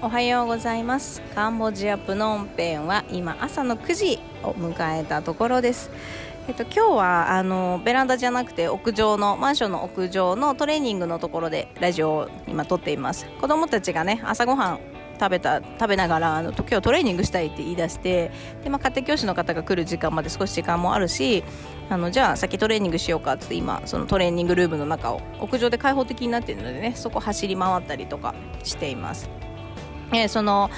おはようございます。カンボジアプノンペンは今朝の9時を迎えたところです。えっと、今日はあのベランダじゃなくて屋上のマンションの屋上のトレーニングのところでラジオを今撮っています。子供たちがね朝ごはん食べた食べながらあの今日トレーニングしたいって言い出してで、まあ、家庭教師の方が来る時間まで少し時間もあるしあのじゃあ先トレーニングしようかって今そのトレーニングルームの中を屋上で開放的になっているのでねそこ走り回ったりとかしています。えー、その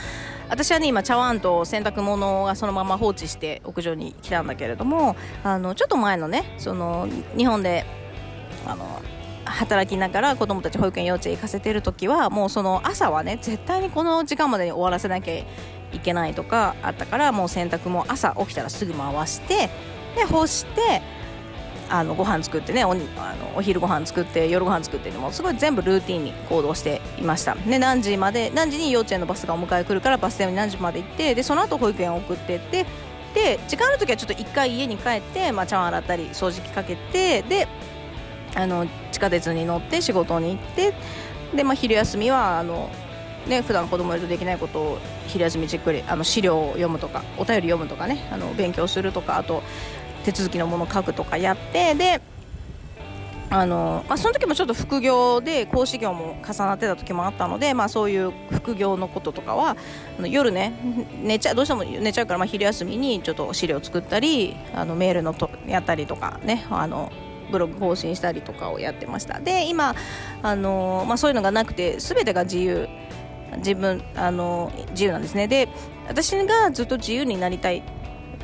私はね今茶碗と洗濯物がそのまま放置して屋上に来たんだけれどもあのちょっと前のねその日本であの働きながら子供たち保育園幼稚園行かせてる時はもうその朝はね絶対にこの時間までに終わらせなきゃいけないとかあったからもう洗濯も朝起きたらすぐ回してで干してあのご飯作ってねおあのお昼ご飯作って夜ご飯作ってでもすごい全部ルーティンに行動していました。で何時まで何時に幼稚園のバスがお迎え来るからバス停に何時まで行ってでその後保育園を送ってってで時間ある時はちょっと1回家に帰って、まあ、茶碗洗ったり掃除機かけてであの地下鉄に乗って仕事に行ってで、まあ、昼休みはあのね普段子供いるとできないことを昼休みじっくりあの資料を読むとかお便り読むとかねあの勉強するとかあと手続きのものを書くとかやってであのまあ、その時もちょっと副業で講師業も重なってた時もあったので、まあ、そういう副業のこととかはあの夜ね 寝ちゃどうしても寝ちゃうから、まあ、昼休みにちょっと資料を作ったりあのメールのとやったりとかねあのブログ更新したりとかをやってました。で今あの、まあ、そういうのがなくて全てが自由。自分あの自由なんですね。で私がずっと自由になりたい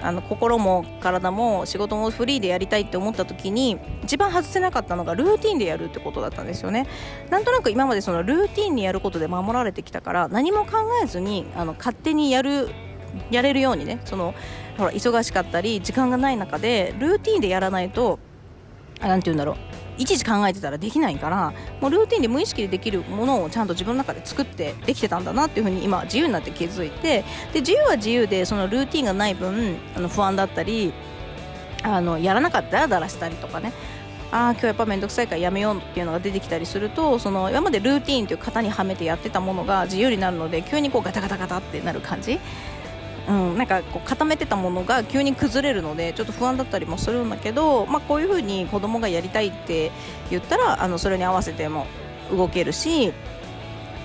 あの心も体も仕事もフリーでやりたいって思った時に一番外せなかったのがルーティンでやるってことだったんですよね。なんとなく今までそのルーティンにやることで守られてきたから何も考えずにあの勝手にやるやれるようにねそのほら忙しかったり時間がない中でルーティンでやらないと何て言うんだろう。いちいち考えてたらできないからもうルーティンで無意識でできるものをちゃんと自分の中で作ってできてたんだなっていうふうに今自由になって気づいてで自由は自由でそのルーティンがない分あの不安だったりあのやらなかったらだらしたりとかね。ああ今日やっぱ面倒くさいからやめようっていうのが出てきたりするとその今までルーティンという型にはめてやってたものが自由になるので急にこうガタガタガタってなる感じ。うん、なんかこう固めてたものが急に崩れるのでちょっと不安だったりもするんだけど、まあ、こういうふうに子供がやりたいって言ったらあのそれに合わせても動けるし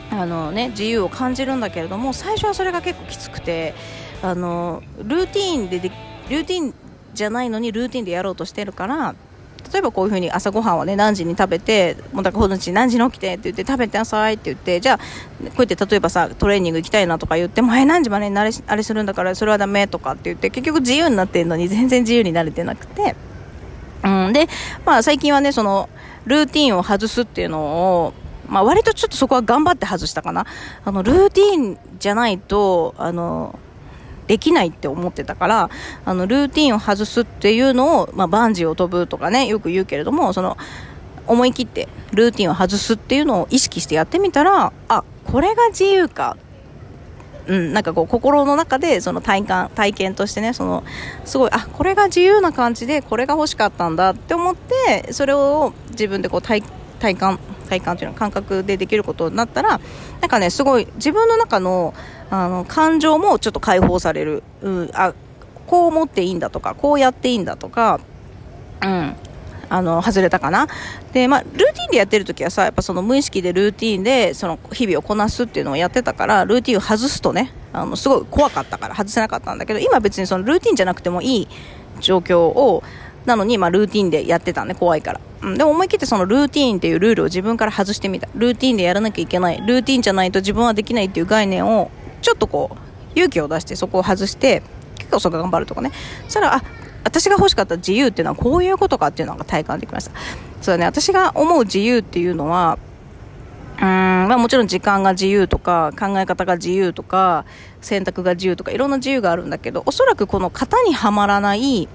あの、ね、自由を感じるんだけれども最初はそれが結構きつくてあのルーティンででルーティンじゃないのにルーティンでやろうとしてるから例えばこういうふうに朝ごはんはね何時に食べてもうだからほち何時に起きてって言って食べてなさいって言ってじゃあこうやって例えばさトレーニング行きたいなとか言ってもえ何時までにあれあれするんだからそれはダメとかって言って結局自由になってるのに全然自由になれてなくて、うん、で、まあ、最近はねそのルーティンを外すっていうのをまあ、割とちょっとそこは頑張って外したかな。あの、ルーティンじゃないと、あの、できないって思ってたからあのルーティンを外すっていうのを、まあ、バンジーを飛ぶとかねよく言うけれどもその思い切ってルーティンを外すっていうのを意識してやってみたらあこれが自由か。うん、なんかこう心の中でその体感体験としてねそのすごいあこれが自由な感じでこれが欲しかったんだって思ってそれを自分でこう体体感体感というのは感覚でできることになったらなんかねすごい自分の中のあの感情もちょっと解放される、う、あこう思っていいんだとかこうやっていいんだとか、うん、あの外れたかな。で、まあ、ルーティンでやってる時はさやっぱその無意識でルーティンでその日々をこなすっていうのをやってたからルーティンを外すとねあのすごい怖かったから外せなかったんだけど今別にそのルーティンじゃなくてもいい状況をなのに、まあ、ルーティンでやってたんで怖いから、うん、でも思い切ってそのルーティンっていうルールを自分から外してみた。ルーティンでやらなきゃいけない。ルーティンじゃないと自分はできないっていう概念をちょっとこう勇気を出してそこを外して結構そこ頑張るとかね。そしたらあ私が欲しかった自由っていうのはこういうことかっていうのが体感できました。そうだね。私が思う自由っていうのはうんまあ、もちろん時間が自由とか考え方が自由とか選択が自由とかいろんな自由があるんだけどおそらくこの型にはまらない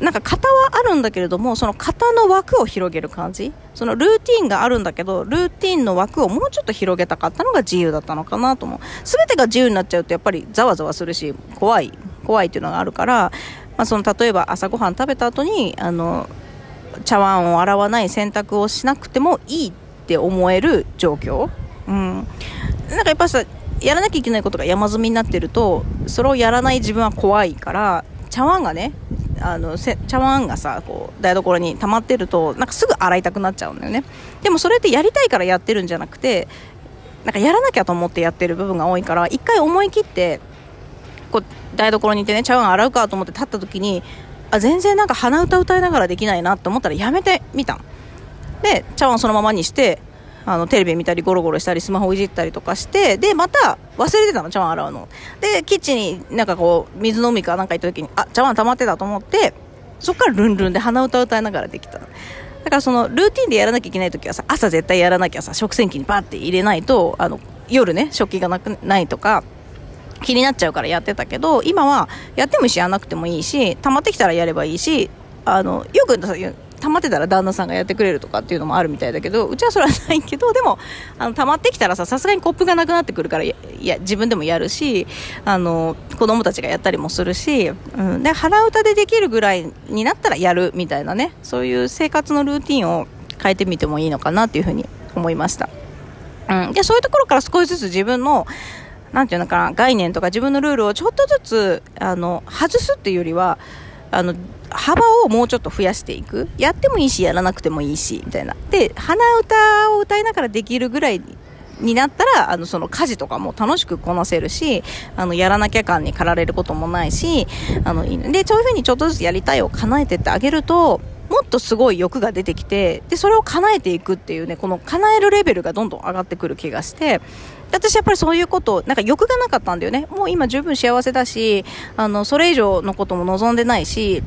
なんか型はあるんだけれどもその型の枠を広げる感じ？そのルーティンがあるんだけどルーティンの枠をもうちょっと広げたかったのが自由だったのかなと思う。全てが自由になっちゃうとやっぱりざわざわするし怖い怖いっていうのがあるから、まあ、その例えば朝ごはん食べた後にあの茶碗を洗わない洗濯をしなくてもいいって思える状況、うん、なんかやっぱさやらなきゃいけないことが山積みになってるとそれをやらない自分は怖いから茶碗がねあの茶碗がさこう台所に溜まってるとなんかすぐ洗いたくなっちゃうんだよね。でもそれってやりたいからやってるんじゃなくてなんかやらなきゃと思ってやってる部分が多いから一回思い切ってこう台所にいてね茶碗洗うかと思って立った時にあ全然なんか鼻歌歌いながらできないなと思ったらやめてみたで茶碗そのままにしてあのテレビ見たりゴロゴロしたりスマホいじったりとかしてでまた忘れてたの茶碗洗うの。でキッチンになんかこう水飲みかなんか行った時にあ茶碗溜まってたと思ってそっからルンルンで鼻歌歌いながらできただからそのルーティンでやらなきゃいけない時はさ朝絶対やらなきゃさ食洗機にバッて入れないとあの夜ね食器がなくないとか気になっちゃうからやってたけど今はやってもいいしやらなくてもいいし溜まってきたらやればいいしあのよく溜まってたら旦那さんがやってくれるとかっていうのもあるみたいだけどうちはそれはないけどでもあの溜まってきたらささすがにコップがなくなってくるからいや自分でもやるしあの子供たちがやったりもするし、うん、で鼻歌でできるぐらいになったらやるみたいなねそういう生活のルーティンを変えてみてもいいのかなっていうふうに思いました、うん、でそういうところから少しずつ自分のなていうのかな概念とか自分のルールをちょっとずつあの外すっていうよりはあの幅をもうちょっと増やしていく。やってもいいしやらなくてもいいしみたいな。で鼻歌を歌いながらできるぐらいになったらあのその家事とかも楽しくこなせるしあのやらなきゃ感に駆られることもないしあのでそういうふうにちょっとずつやりたいを叶えてってあげるともっとすごい欲が出てきてでそれを叶えていくっていうねこの叶えるレベルがどんどん上がってくる気がして私やっぱりそういうことなんか欲がなかったんだよね。もう今十分幸せだしあのそれ以上のことも望んでないし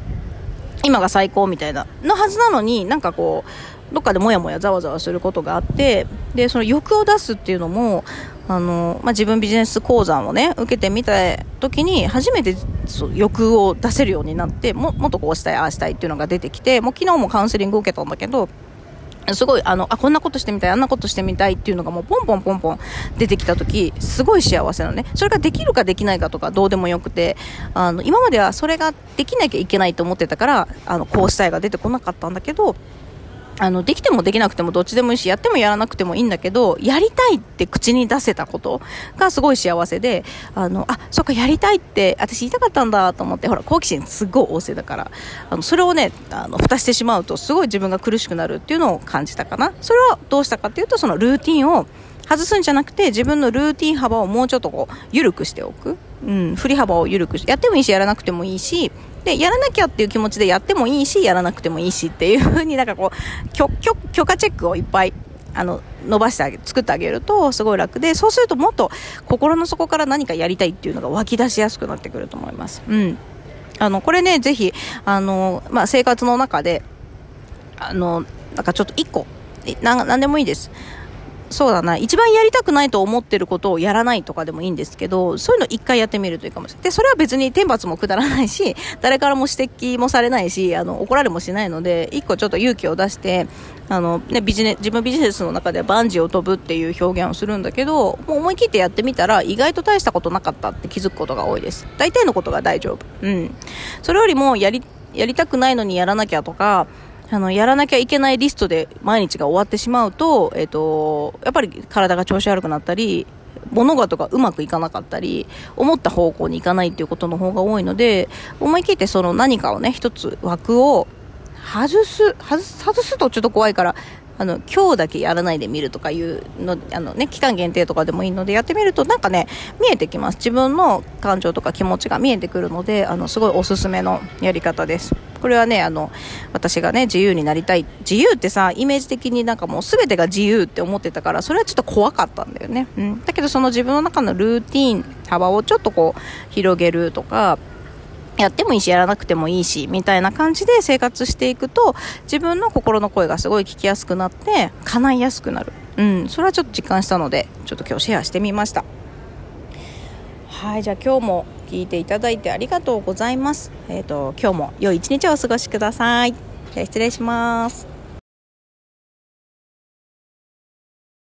今が最高みたいなのはずなのになんかこうどっかでもやもやざわざわすることがあってでその欲を出すっていうのもあの、まあ、自分ビジネス講座をね受けてみた時に初めてそう欲を出せるようになってももっとこうしたいああしたいっていうのが出てきてもう昨日もカウンセリングを受けたんだけどすごいあのあこんなことしてみたいあんなことしてみたいっていうのがもうポンポンポンポン出てきた時すごい幸せなのね。それができるかできないかとかどうでもよくてあの今まではそれができなきゃいけないと思ってたからあのこうしたいが出てこなかったんだけどあの、できてもできなくてもどっちでもいいし、やってもやらなくてもいいんだけど、やりたいって口に出せたことがすごい幸せで、あの、あ、そっか、やりたいって私言いたかったんだと思って、ほら、好奇心すっごい旺盛だから、あの、それをね、あの、蓋してしまうと、すごい自分が苦しくなるっていうのを感じたかな。それはどうしたかっていうと、そのルーティンを、外すんじゃなくて自分のルーティン幅をもうちょっとこう緩くしておく、うん、振り幅を緩くしてやってもいいしやらなくてもいいしでやらなきゃっていう気持ちでやってもいいしやらなくてもいいしっていう風になんかこう 許許可チェックをいっぱいあの伸ばしてあげ作ってあげるとすごい楽でそうするともっと心の底から何かやりたいっていうのが湧き出しやすくなってくると思います。うんあのこれねぜひあの、まあ、生活の中であのなんかちょっと1個な何でもいいですそうだな、一番やりたくないと思ってることをやらないとかでもいいんですけど、そういうの一回やってみるといいかもしれない。で、それは別に天罰も下らないし、誰からも指摘もされないし、あの、怒られもしないので、一個ちょっと勇気を出して、あの、ね、ビジネ、自分ビジネスの中ではバンジーを飛ぶっていう表現をするんだけど、もう思い切ってやってみたら、意外と大したことなかったって気づくことが多いです。大体のことが大丈夫。うん。それよりも、やり、やりたくないのにやらなきゃとか、あの、やらなきゃいけないリストで毎日が終わってしまうと、えっ、ー、と、やっぱり体が調子悪くなったり、物事がうまくいかなかったり、思った方向に行かないっていうことの方が多いので、思い切ってその何かをね、一つ枠を外す、外す、外すとちょっと怖いから、あの、今日だけやらないでみるとかいうの、あのね、期間限定とかでもいいのでやってみるとなんかね、見えてきます。自分の感情とか気持ちが見えてくるので、あの、すごいおすすめのやり方です。これはね、あの、私がね、自由になりたい。自由ってさ、イメージ的になんかもう全てが自由って思ってたから、それはちょっと怖かったんだよね。うん。だけどその自分の中のルーティン、幅をちょっとこう、広げるとか、やってもいいしやらなくてもいいしみたいな感じで生活していくと自分の心の声がすごい聞きやすくなって叶いやすくなるうんそれはちょっと実感したのでちょっと今日シェアしてみましたはいじゃあ今日も聞いていただいてありがとうございます。えっ、ー、と今日も良い一日をお過ごしください。じゃあ失礼します。